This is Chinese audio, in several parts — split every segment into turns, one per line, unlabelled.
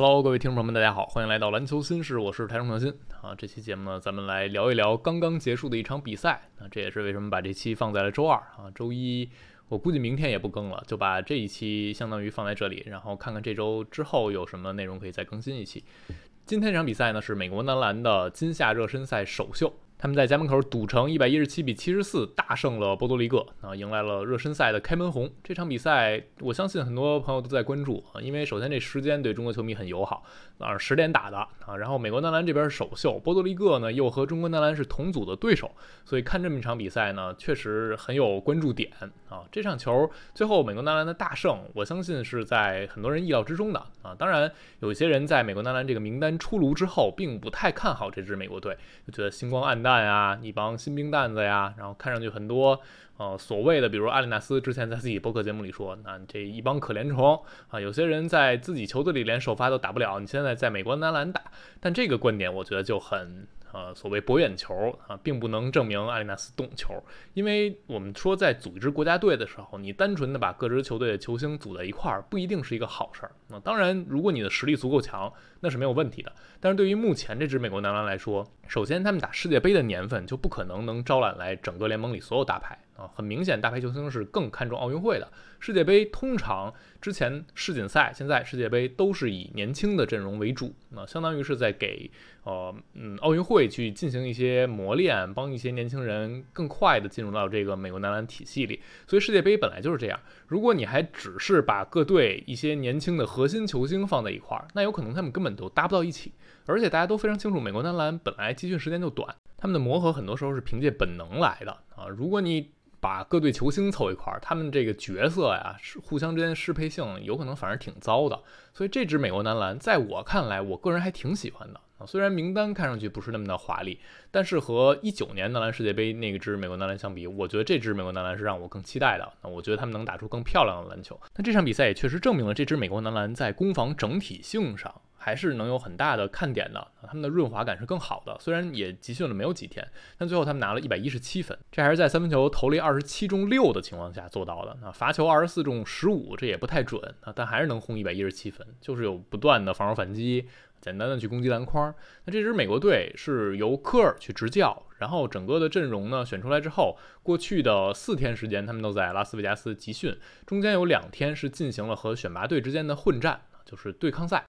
Hello，各位听众朋友们，大家好，欢迎来到篮球新事，我是台中创新啊。这期节目呢，咱们来聊一聊刚刚结束的一场比赛。那这也是为什么把这期放在了周二啊，周一我估计明天也不更了，就把这一期相当于放在这里，然后看看这周之后有什么内容可以再更新一期。今天这场比赛呢，是美国男篮的今夏热身赛首秀。他们在家门口赌城一百一十七比七十四大胜了波多黎各啊，迎来了热身赛的开门红。这场比赛，我相信很多朋友都在关注啊，因为首先这时间对中国球迷很友好，晚上十点打的啊。然后美国男篮这边首秀，波多黎各呢又和中国男篮是同组的对手，所以看这么一场比赛呢，确实很有关注点啊。这场球最后美国男篮的大胜，我相信是在很多人意料之中的啊。当然，有一些人在美国男篮这个名单出炉之后，并不太看好这支美国队，就觉得星光黯淡。蛋呀，一帮新兵蛋子呀，然后看上去很多，呃，所谓的，比如阿里纳斯之前在自己播客节目里说，那这一帮可怜虫啊，有些人在自己球队里连首发都打不了，你现在在美国男篮打，但这个观点我觉得就很。呃，所谓博眼球啊，并不能证明阿里纳斯懂球，因为我们说在组一支国家队的时候，你单纯的把各支球队的球星组在一块儿，不一定是一个好事儿。那当然，如果你的实力足够强，那是没有问题的。但是对于目前这支美国男篮来说，首先他们打世界杯的年份就不可能能招揽来整个联盟里所有大牌。啊，很明显，大牌球星是更看重奥运会的。世界杯通常之前世锦赛，现在世界杯都是以年轻的阵容为主，那相当于是在给呃嗯奥运会去进行一些磨练，帮一些年轻人更快的进入到这个美国男篮体系里。所以世界杯本来就是这样。如果你还只是把各队一些年轻的核心球星放在一块儿，那有可能他们根本都搭不到一起。而且大家都非常清楚，美国男篮本来集训时间就短，他们的磨合很多时候是凭借本能来的啊。如果你把各队球星凑一块儿，他们这个角色呀，是互相之间的适配性有可能反而挺糟的。所以这支美国男篮，在我看来，我个人还挺喜欢的啊。虽然名单看上去不是那么的华丽，但是和一九年男篮世界杯那支美国男篮相比，我觉得这支美国男篮是让我更期待的。那我觉得他们能打出更漂亮的篮球。那这场比赛也确实证明了这支美国男篮在攻防整体性上。还是能有很大的看点的，他们的润滑感是更好的。虽然也集训了没有几天，但最后他们拿了一百一十七分，这还是在三分球投了二十七中六的情况下做到的。那罚球二十四中十五，这也不太准啊，但还是能轰一百一十七分，就是有不断的防守反击，简单的去攻击篮筐。那这支美国队是由科尔去执教，然后整个的阵容呢选出来之后，过去的四天时间他们都在拉斯维加斯集训，中间有两天是进行了和选拔队之间的混战，就是对抗赛。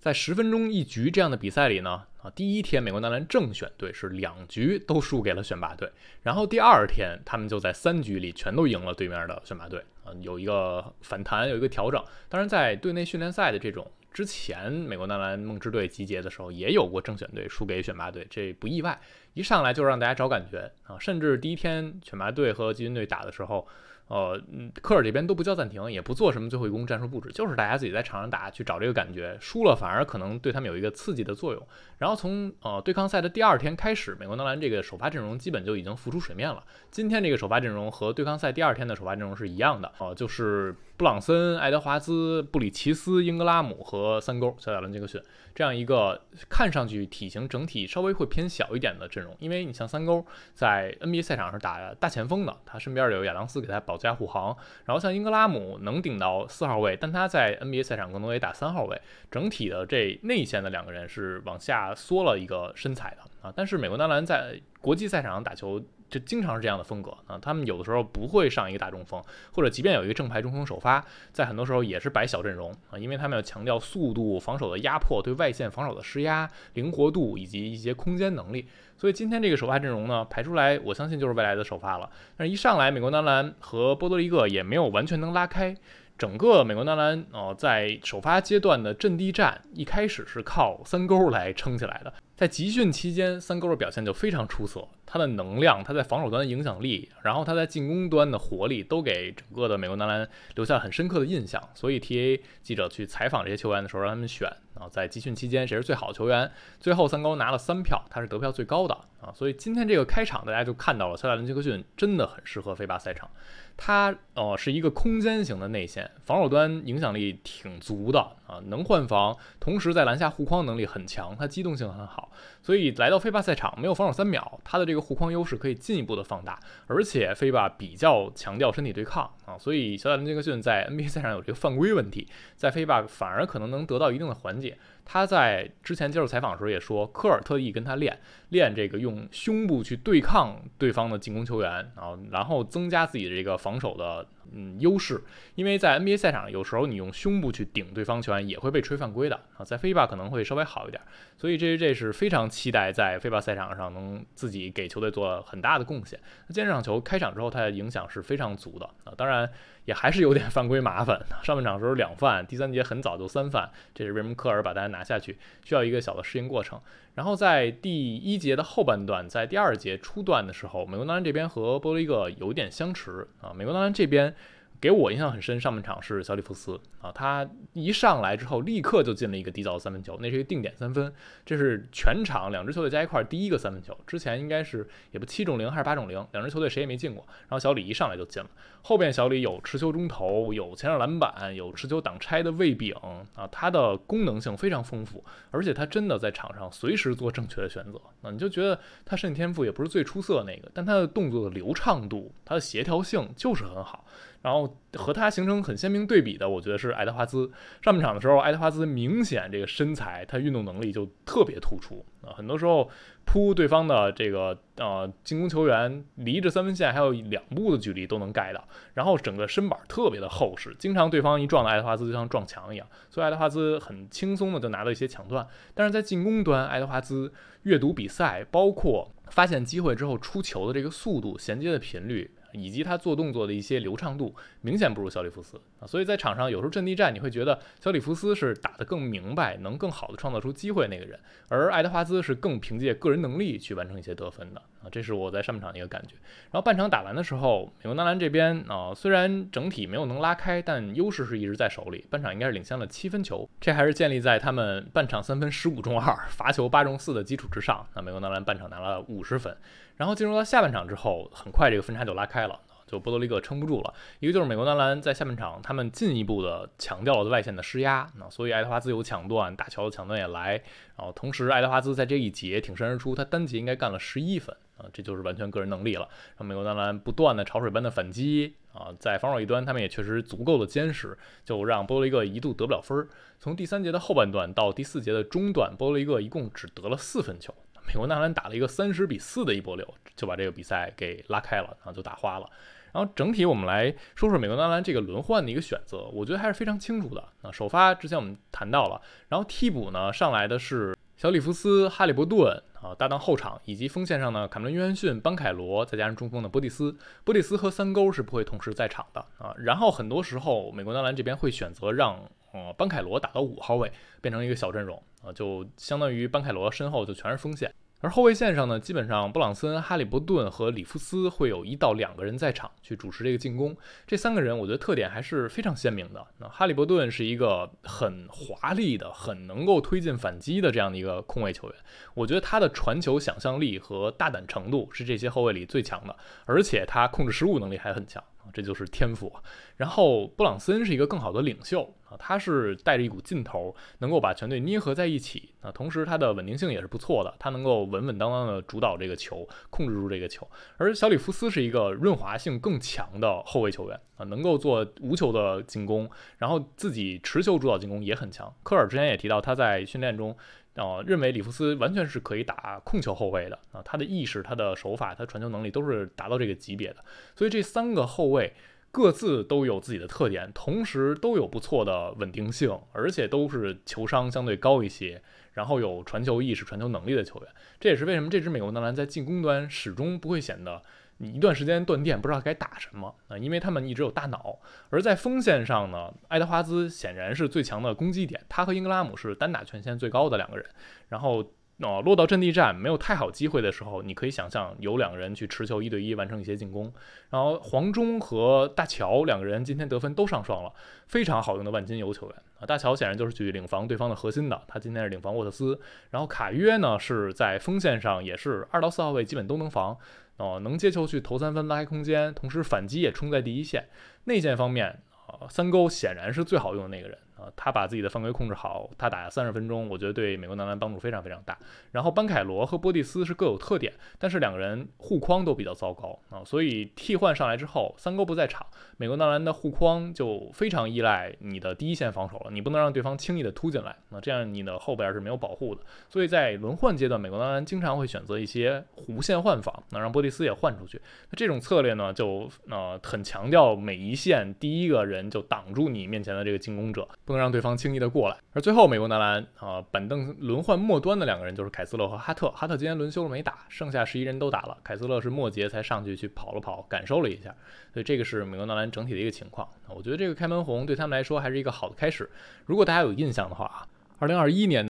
在十分钟一局这样的比赛里呢，啊，第一天美国男篮正选队是两局都输给了选拔队，然后第二天他们就在三局里全都赢了对面的选拔队，啊，有一个反弹，有一个调整。当然，在队内训练赛的这种之前，美国男篮梦之队集结的时候也有过正选队输给选拔队，这不意外。一上来就让大家找感觉啊，甚至第一天选拔队和集训队打的时候。呃，科尔这边都不叫暂停，也不做什么最后一攻战术布置，就是大家自己在场上打，去找这个感觉。输了反而可能对他们有一个刺激的作用。然后从呃对抗赛的第二天开始，美国男篮这个首发阵容基本就已经浮出水面了。今天这个首发阵容和对抗赛第二天的首发阵容是一样的，呃，就是布朗森、爱德华兹、布里奇斯、英格拉姆和三勾小贾伦·杰克逊这样一个看上去体型整体稍微会偏小一点的阵容。因为你像三勾在 NBA 赛场上打大前锋的，他身边有亚当斯给他。保驾护航，然后像英格拉姆能顶到四号位，但他在 NBA 赛场更多也打三号位。整体的这内线的两个人是往下缩了一个身材的啊。但是美国男篮在国际赛场上打球。就经常是这样的风格啊，他们有的时候不会上一个大中锋，或者即便有一个正牌中锋首发，在很多时候也是摆小阵容啊，因为他们要强调速度、防守的压迫、对外线防守的施压、灵活度以及一些空间能力。所以今天这个首发阵容呢排出来，我相信就是未来的首发了。但是一上来，美国男篮和波多黎各也没有完全能拉开。整个美国男篮哦，在首发阶段的阵地战一开始是靠三勾来撑起来的。在集训期间，三勾的表现就非常出色，他的能量、他在防守端的影响力，然后他在进攻端的活力，都给整个的美国男篮留下了很深刻的印象。所以 TA 记者去采访这些球员的时候，让他们选啊，在集训期间谁是最好的球员。最后三勾拿了三票，他是得票最高的啊。所以今天这个开场，大家就看到了肖亚伦·杰克逊真的很适合飞巴赛场。他呃是一个空间型的内线，防守端影响力挺足的啊，能换防，同时在篮下护框能力很强，他机动性很好，所以来到飞霸赛场没有防守三秒，他的这个护框优势可以进一步的放大，而且飞霸比较强调身体对抗啊，所以小贾伦·杰克逊在 NBA 赛场有这个犯规问题，在飞霸反而可能能得到一定的缓解。他在之前接受采访的时候也说，科尔特意跟他练练这个用胸部去对抗对方的进攻球员然后，然后增加自己的这个防守的。嗯，优势，因为在 NBA 赛场，有时候你用胸部去顶对方球员也会被吹犯规的啊，在 FIBA 可能会稍微好一点，所以这这是非常期待在 FIBA 赛场上能自己给球队做很大的贡献。那今天这场球开场之后，它的影响是非常足的啊，当然也还是有点犯规麻烦。上半场的时候两犯，第三节很早就三犯，这是为什么科尔把大家拿下去，需要一个小的适应过程。然后在第一节的后半段，在第二节初段的时候，美国男篮这边和波多黎各有点相持啊。美国男篮这边给我印象很深，上半场是小里弗斯啊，他一上来之后立刻就进了一个低角三分球，那是一个定点三分，这是全场两支球队加一块第一个三分球，之前应该是也不七中零还是八中零，两支球队谁也没进过。然后小李一上来就进了。后边小李有持球中投，有前场篮板，有持球挡拆的卫饼啊，他的功能性非常丰富，而且他真的在场上随时做正确的选择。那你就觉得他身体天赋也不是最出色那个，但他的动作的流畅度，他的协调性就是很好。然后和他形成很鲜明对比的，我觉得是爱德华兹。上半场的时候，爱德华兹明显这个身材，他运动能力就特别突出啊，很多时候。扑对方的这个呃进攻球员，离着三分线还有两步的距离都能盖到，然后整个身板特别的厚实，经常对方一撞到爱德华兹就像撞墙一样，所以爱德华兹很轻松的就拿到一些抢断。但是在进攻端，爱德华兹阅读比赛，包括发现机会之后出球的这个速度、衔接的频率。以及他做动作的一些流畅度明显不如小里弗斯啊，所以在场上有时候阵地战你会觉得小里弗斯是打得更明白，能更好的创造出机会那个人，而爱德华兹是更凭借个人能力去完成一些得分的啊，这是我在上半场的一个感觉。然后半场打完的时候，美国男篮这边啊虽然整体没有能拉开，但优势是一直在手里，半场应该是领先了七分球，这还是建立在他们半场三分十五中二，罚球八中四的基础之上。那美国男篮半场拿了五十分。然后进入到下半场之后，很快这个分差就拉开了，就波多黎各撑不住了。一个就是美国男篮在下半场，他们进一步的强调了外线的施压，那所以爱德华兹有抢断，大乔的抢断也来。然后同时爱德华兹在这一节挺身而出，他单节应该干了十一分啊，这就是完全个人能力了。让美国男篮不断的潮水般的反击啊，在防守一端他们也确实足够的坚实，就让波多黎各一度得不了分。从第三节的后半段到第四节的中段，波多黎各一共只得了四分球。美国男篮打了一个三十比四的一波流，就把这个比赛给拉开了，然后就打花了。然后整体我们来说说美国男篮这个轮换的一个选择，我觉得还是非常清楚的。啊，首发之前我们谈到了，然后替补呢上来的是小里弗斯、哈利伯顿啊，搭档后场，以及锋线上呢，卡梅伦·约翰逊、班凯罗，再加上中锋的波蒂斯。波蒂斯和三勾是不会同时在场的啊。然后很多时候美国男篮这边会选择让呃班凯罗打到五号位，变成一个小阵容。啊，就相当于班凯罗身后就全是锋线，而后卫线上呢，基本上布朗森、哈利伯顿和里夫斯会有一到两个人在场去主持这个进攻。这三个人我觉得特点还是非常鲜明的。那哈利伯顿是一个很华丽的、很能够推进反击的这样的一个控卫球员，我觉得他的传球想象力和大胆程度是这些后卫里最强的，而且他控制失误能力还很强。这就是天赋。然后布朗森是一个更好的领袖啊，他是带着一股劲头，能够把全队捏合在一起啊。同时他的稳定性也是不错的，他能够稳稳当当的主导这个球，控制住这个球。而小里弗斯是一个润滑性更强的后卫球员啊，能够做无球的进攻，然后自己持球主导进攻也很强。科尔之前也提到他在训练中。啊，认为里弗斯完全是可以打控球后卫的啊，他的意识、他的手法、他传球能力都是达到这个级别的。所以这三个后卫各自都有自己的特点，同时都有不错的稳定性，而且都是球商相对高一些，然后有传球意识、传球能力的球员。这也是为什么这支美国男篮在进攻端始终不会显得。你一段时间断电，不知道该打什么啊？因为他们一直有大脑。而在锋线上呢，爱德华兹显然是最强的攻击点，他和英格拉姆是单打权限最高的两个人。然后，哦，落到阵地战没有太好机会的时候，你可以想象有两个人去持球一对一完成一些进攻。然后，黄忠和大乔两个人今天得分都上双了，非常好用的万金油球员啊！大乔显然就是去领防对方的核心的，他今天是领防沃特斯。然后卡约呢是在锋线上也是二到四号位基本都能防。哦，能接球去投三分拉开空间，同时反击也冲在第一线。内线方面，啊，三勾显然是最好用的那个人。他把自己的犯规控制好，他打三十分钟，我觉得对美国男篮帮助非常非常大。然后班凯罗和波蒂斯是各有特点，但是两个人护框都比较糟糕啊，所以替换上来之后，三哥不在场，美国男篮的护框就非常依赖你的第一线防守了，你不能让对方轻易的突进来，那这样你的后边是没有保护的。所以在轮换阶段，美国男篮经常会选择一些弧线换防，那让波蒂斯也换出去。那这种策略呢，就呃很强调每一线第一个人就挡住你面前的这个进攻者。能让对方轻易的过来。而最后，美国男篮啊，板凳轮换末端的两个人就是凯斯勒和哈特。哈特今天轮休了没打，剩下十一人都打了。凯斯勒是末节才上去去跑了跑，感受了一下。所以这个是美国男篮整体的一个情况。我觉得这个开门红对他们来说还是一个好的开始。如果大家有印象的话啊，二零二一年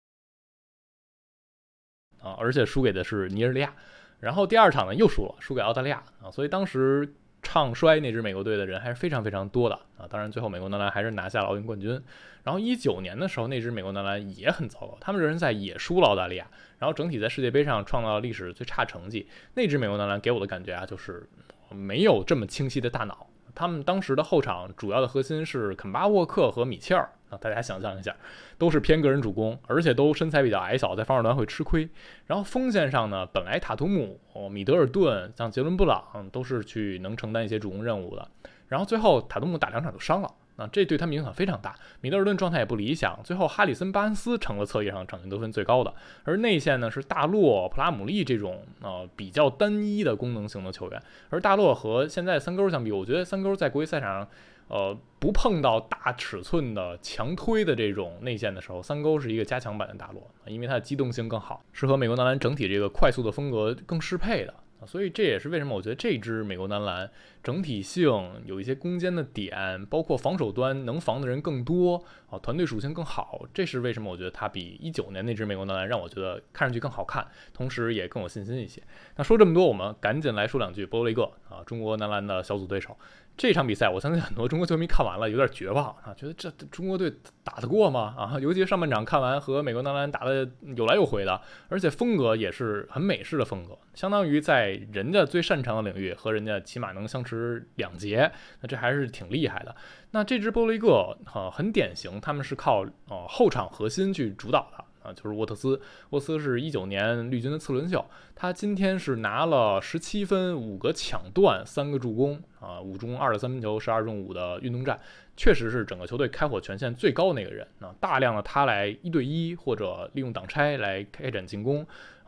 啊，而且输给的是尼日利亚，然后第二场呢又输了，输给澳大利亚啊，所以当时。唱衰那支美国队的人还是非常非常多的啊！当然，最后美国男篮还是拿下了奥运冠军。然后一九年的时候，那支美国男篮也很糟糕，他们热身赛也输了澳大利亚，然后整体在世界杯上创造了历史最差成绩。那支美国男篮给我的感觉啊，就是没有这么清晰的大脑。他们当时的后场主要的核心是肯巴沃克和米切尔啊。大家想象一下，都是偏个人主攻，而且都身材比较矮小，在防守端会吃亏。然后锋线上呢，本来塔图姆、哦米德尔顿、像杰伦布朗都是去能承担一些主攻任务的。然后最后塔图姆打两场就伤了，那这对他们影响非常大。米德尔顿状态也不理想，最后哈里森巴恩斯成了侧翼上场均得分最高的。而内线呢是大洛、普拉姆利这种呃比较单一的功能型的球员。而大洛和现在三勾相比，我觉得三勾在国际赛场上。呃，不碰到大尺寸的强推的这种内线的时候，三勾是一个加强版的大洛，因为它的机动性更好，是和美国男篮整体这个快速的风格更适配的。所以这也是为什么我觉得这支美国男篮整体性有一些攻坚的点，包括防守端能防的人更多啊，团队属性更好。这是为什么我觉得它比一九年那支美国男篮让我觉得看上去更好看，同时也更有信心一些。那说这么多，我们赶紧来说两句波利各啊，中国男篮的小组对手。这场比赛，我相信很多中国球迷看完了有点绝望啊，觉得这中国队打得过吗？啊，尤其上半场看完和美国男篮打的有来有回的，而且风格也是很美式的风格，相当于在人家最擅长的领域和人家起码能相持两节，那这还是挺厉害的。那这支波利各啊，很典型，他们是靠呃后场核心去主导的。啊，就是沃特斯，沃特斯是一九年绿军的次轮秀，他今天是拿了十七分、五个抢断、三个助攻，啊，五中二的三分球，十二中五的运动战，确实是整个球队开火权限最高的那个人。啊，大量的他来一对一或者利用挡拆来开展进攻，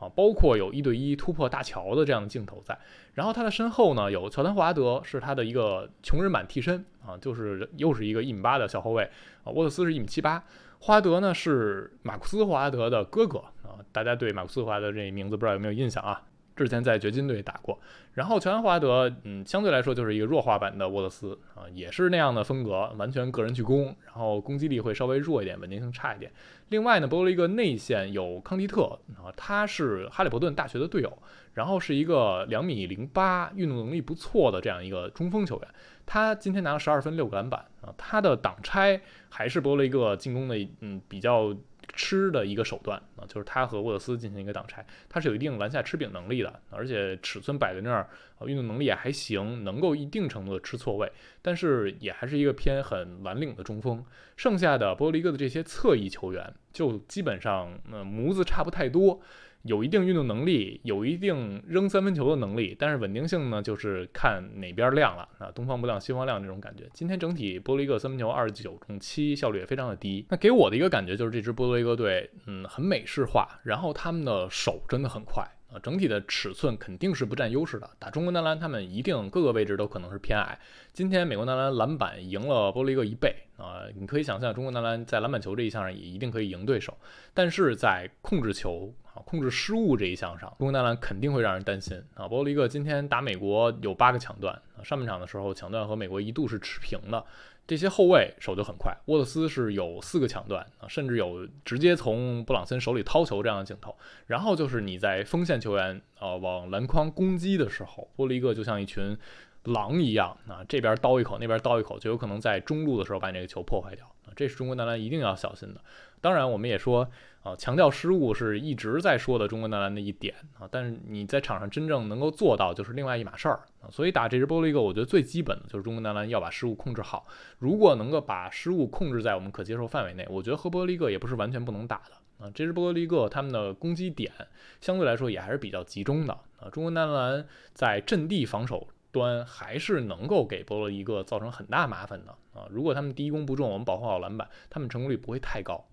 包括有一对一突破大桥的这样的镜头在。然后他的身后呢，有乔丹·华德是他的一个穷人版替身，啊，就是又是一个一米八的小后卫，啊，沃特斯是一米七八。华德呢是马库斯·华德的哥哥啊，大家对马库斯·华德这名字不知道有没有印象啊？之前在掘金队打过。然后乔丹·霍华德，嗯，相对来说就是一个弱化版的沃特斯啊，也是那样的风格，完全个人去攻，然后攻击力会稍微弱一点，稳定性差一点。另外呢，波了一个内线有康迪特啊，他是哈利伯顿大学的队友，然后是一个两米零八，运动能力不错的这样一个中锋球员。他今天拿了十二分六个篮板啊，他的挡拆还是波了一个进攻的嗯比较吃的一个手段啊，就是他和沃特斯进行一个挡拆，他是有一定篮下吃饼能力的，而且尺寸摆在那儿，运动能力也还行，能够一定程度的吃错位，但是也还是一个偏很蓝领的中锋。剩下的波利哥的这些侧翼球员就基本上呃模子差不太多。有一定运动能力，有一定扔三分球的能力，但是稳定性呢，就是看哪边亮了啊，东方不亮西方亮这种感觉。今天整体波利各三分球二十九中七，效率也非常的低。那给我的一个感觉就是这支波利各队，嗯，很美式化，然后他们的手真的很快啊，整体的尺寸肯定是不占优势的。打中国男篮，他们一定各个位置都可能是偏矮。今天美国男篮篮板赢了波利各一倍啊，你可以想象中国男篮在篮板球这一项上也一定可以赢对手，但是在控制球。啊，控制失误这一项上，中国男篮肯定会让人担心啊。波利格今天打美国有八个抢断啊，上半场的时候抢断和美国一度是持平的。这些后卫手就很快，沃特斯是有四个抢断啊，甚至有直接从布朗森手里掏球这样的镜头。然后就是你在锋线球员呃往篮筐攻击的时候，波利格就像一群狼一样啊，这边叨一口，那边叨一口，就有可能在中路的时候把你这个球破坏掉。这是中国男篮一定要小心的。当然，我们也说啊，强调失误是一直在说的中国男篮的一点啊，但是你在场上真正能够做到就是另外一码事儿啊。所以打这支波利格，我觉得最基本的就是中国男篮要把失误控制好。如果能够把失误控制在我们可接受范围内，我觉得和波利克也不是完全不能打的啊。这支波利格他们的攻击点相对来说也还是比较集中的啊。中国男篮在阵地防守。端还是能够给波罗一个造成很大麻烦的啊！如果他们第一攻不中，我们保护好篮板，他们成功率不会太高。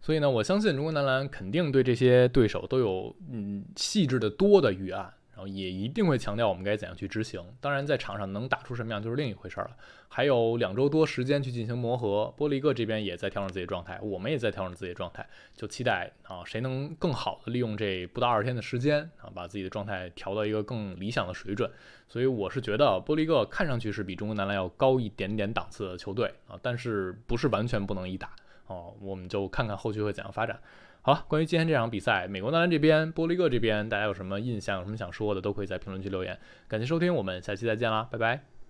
所以呢，我相信中国男篮肯定对这些对手都有嗯细致的多的预案。然后也一定会强调我们该怎样去执行。当然，在场上能打出什么样就是另一回事了。还有两周多时间去进行磨合，波利克这边也在调整自己的状态，我们也在调整自己的状态，就期待啊，谁能更好的利用这不到二十天的时间啊，把自己的状态调到一个更理想的水准。所以我是觉得波利克看上去是比中国男篮要高一点点档次的球队啊，但是不是完全不能一打啊，我们就看看后续会怎样发展。好了，关于今天这场比赛，美国男篮这边、波利克这边，大家有什么印象、有什么想说的，都可以在评论区留言。感谢收听，我们下期再见啦，拜拜。